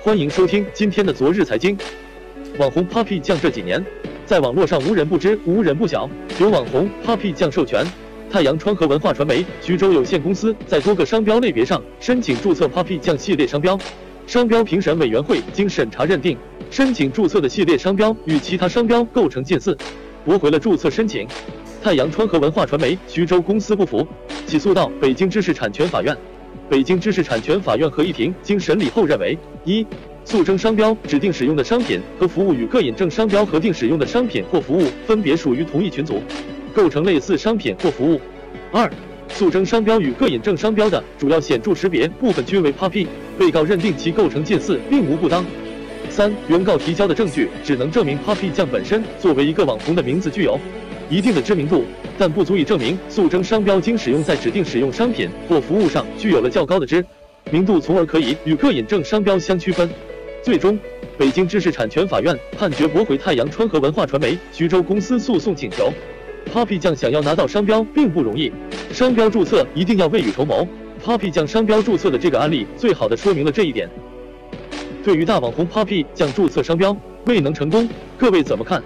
欢迎收听今天的昨日财经。网红 Papi 酱这几年在网络上无人不知、无人不晓。由网红 Papi 酱授权，太阳川和文化传媒徐州有限公司在多个商标类别上申请注册 Papi 酱系列商标。商标评审委员会经审查认定，申请注册的系列商标与其他商标构成近似，驳回了注册申请。太阳川和文化传媒徐州公司不服，起诉到北京知识产权法院。北京知识产权法院合议庭经审理后认为：一、诉争商标指定使用的商品和服务与各引证商标核定使用的商品或服务分别属于同一群组，构成类似商品或服务；二、诉争商标与各引证商标的主要显著识别部分均为 Papi，被告认定其构成近似，并无不当；三、原告提交的证据只能证明 Papi 酱本身作为一个网红的名字具有一定的知名度。但不足以证明诉争商标经使用在指定使用商品或服务上具有了较高的知名度，从而可以与各引证商标相区分。最终，北京知识产权法院判决驳回太阳川和文化传媒徐州公司诉讼请求。Papi 酱想要拿到商标并不容易，商标注册一定要未雨绸缪。Papi 酱商标注册的这个案例，最好的说明了这一点。对于大网红 Papi 酱注册商标未能成功，各位怎么看？